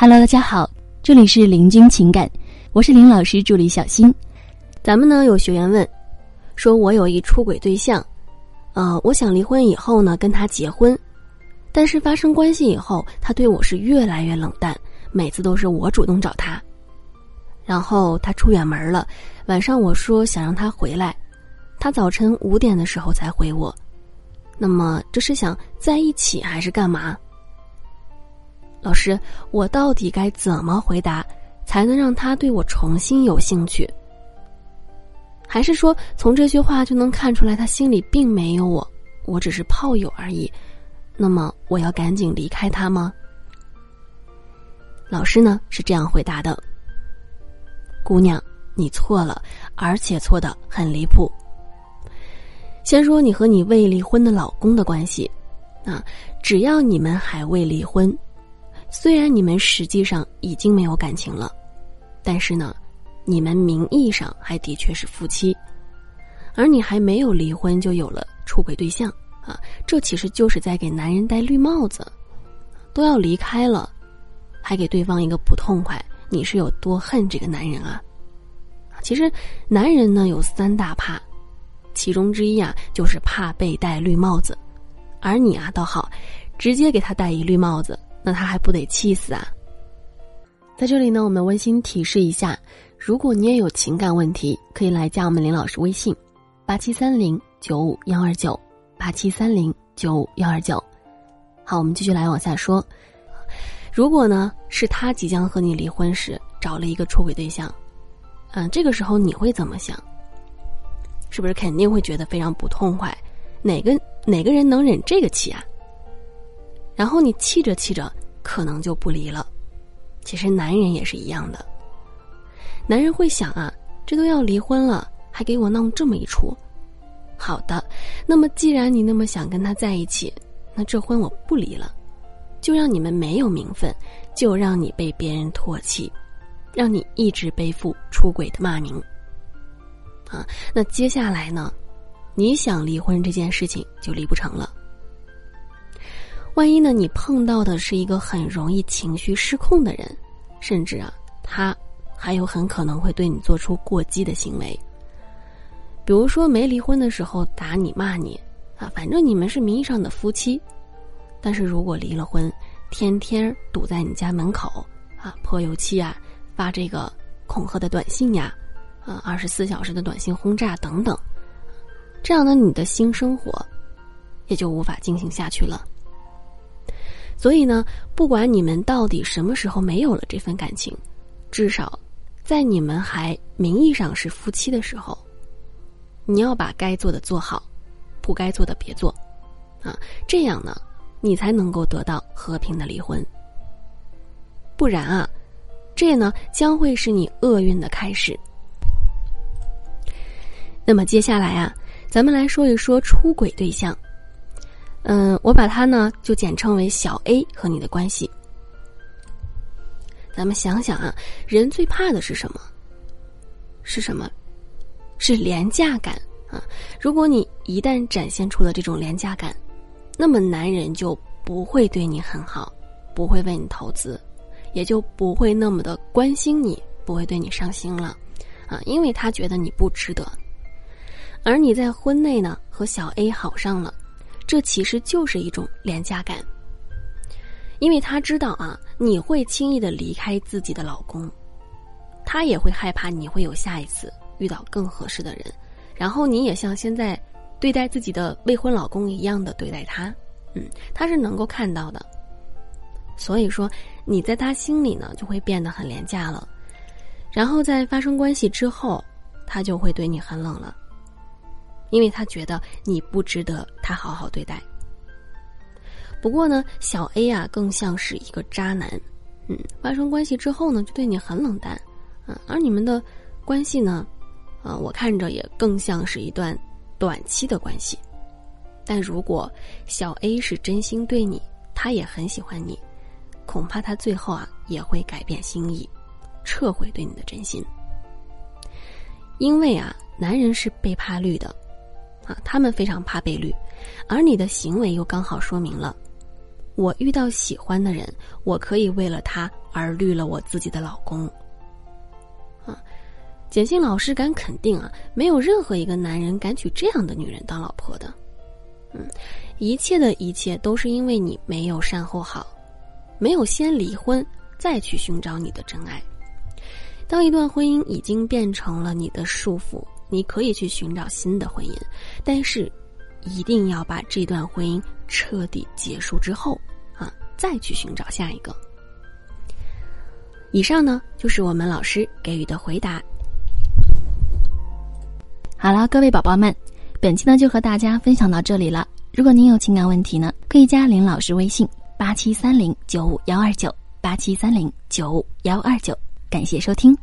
Hello，大家好，这里是林君情感，我是林老师助理小新。咱们呢有学员问，说我有一出轨对象，呃，我想离婚以后呢跟他结婚，但是发生关系以后，他对我是越来越冷淡，每次都是我主动找他，然后他出远门了，晚上我说想让他回来，他早晨五点的时候才回我，那么这是想在一起还是干嘛？老师，我到底该怎么回答，才能让他对我重新有兴趣？还是说从这句话就能看出来他心里并没有我，我只是炮友而已？那么我要赶紧离开他吗？老师呢是这样回答的：姑娘，你错了，而且错的很离谱。先说你和你未离婚的老公的关系，啊，只要你们还未离婚。虽然你们实际上已经没有感情了，但是呢，你们名义上还的确是夫妻，而你还没有离婚就有了出轨对象啊，这其实就是在给男人戴绿帽子。都要离开了，还给对方一个不痛快，你是有多恨这个男人啊？其实，男人呢有三大怕，其中之一啊就是怕被戴绿帽子，而你啊倒好，直接给他戴一绿帽子。那他还不得气死啊！在这里呢，我们温馨提示一下：如果你也有情感问题，可以来加我们林老师微信：八七三零九五幺二九八七三零九五幺二九。好，我们继续来往下说。如果呢是他即将和你离婚时找了一个出轨对象，嗯，这个时候你会怎么想？是不是肯定会觉得非常不痛快？哪个哪个人能忍这个气啊？然后你气着气着，可能就不离了。其实男人也是一样的，男人会想啊，这都要离婚了，还给我弄这么一出。好的，那么既然你那么想跟他在一起，那这婚我不离了，就让你们没有名分，就让你被别人唾弃，让你一直背负出轨的骂名。啊，那接下来呢，你想离婚这件事情就离不成了。万一呢？你碰到的是一个很容易情绪失控的人，甚至啊，他还有很可能会对你做出过激的行为。比如说没离婚的时候打你骂你，啊，反正你们是名义上的夫妻。但是如果离了婚，天天堵在你家门口啊，泼油漆啊，发这个恐吓的短信呀，啊，二十四小时的短信轰炸等等，这样呢，你的新生活也就无法进行下去了。所以呢，不管你们到底什么时候没有了这份感情，至少，在你们还名义上是夫妻的时候，你要把该做的做好，不该做的别做，啊，这样呢，你才能够得到和平的离婚。不然啊，这呢将会是你厄运的开始。那么接下来啊，咱们来说一说出轨对象。嗯，我把它呢就简称为小 A 和你的关系。咱们想想啊，人最怕的是什么？是什么？是廉价感啊！如果你一旦展现出了这种廉价感，那么男人就不会对你很好，不会为你投资，也就不会那么的关心你，不会对你上心了啊！因为他觉得你不值得。而你在婚内呢和小 A 好上了。这其实就是一种廉价感，因为他知道啊，你会轻易的离开自己的老公，他也会害怕你会有下一次遇到更合适的人，然后你也像现在对待自己的未婚老公一样的对待他，嗯，他是能够看到的，所以说你在他心里呢就会变得很廉价了，然后在发生关系之后，他就会对你很冷了。因为他觉得你不值得他好好对待。不过呢，小 A 啊更像是一个渣男，嗯，发生关系之后呢，就对你很冷淡，嗯，而你们的关系呢，啊，我看着也更像是一段短期的关系。但如果小 A 是真心对你，他也很喜欢你，恐怕他最后啊也会改变心意，撤回对你的真心。因为啊，男人是被怕绿的。啊，他们非常怕被绿，而你的行为又刚好说明了，我遇到喜欢的人，我可以为了他而绿了我自己的老公。啊，简信老师敢肯定啊，没有任何一个男人敢娶这样的女人当老婆的。嗯，一切的一切都是因为你没有善后好，没有先离婚再去寻找你的真爱。当一段婚姻已经变成了你的束缚，你可以去寻找新的婚姻，但是一定要把这段婚姻彻底结束之后啊，再去寻找下一个。以上呢就是我们老师给予的回答。好了，各位宝宝们。本期呢就和大家分享到这里了。如果您有情感问题呢，可以加林老师微信八七三零九五幺二九八七三零九五幺二九。感谢收听。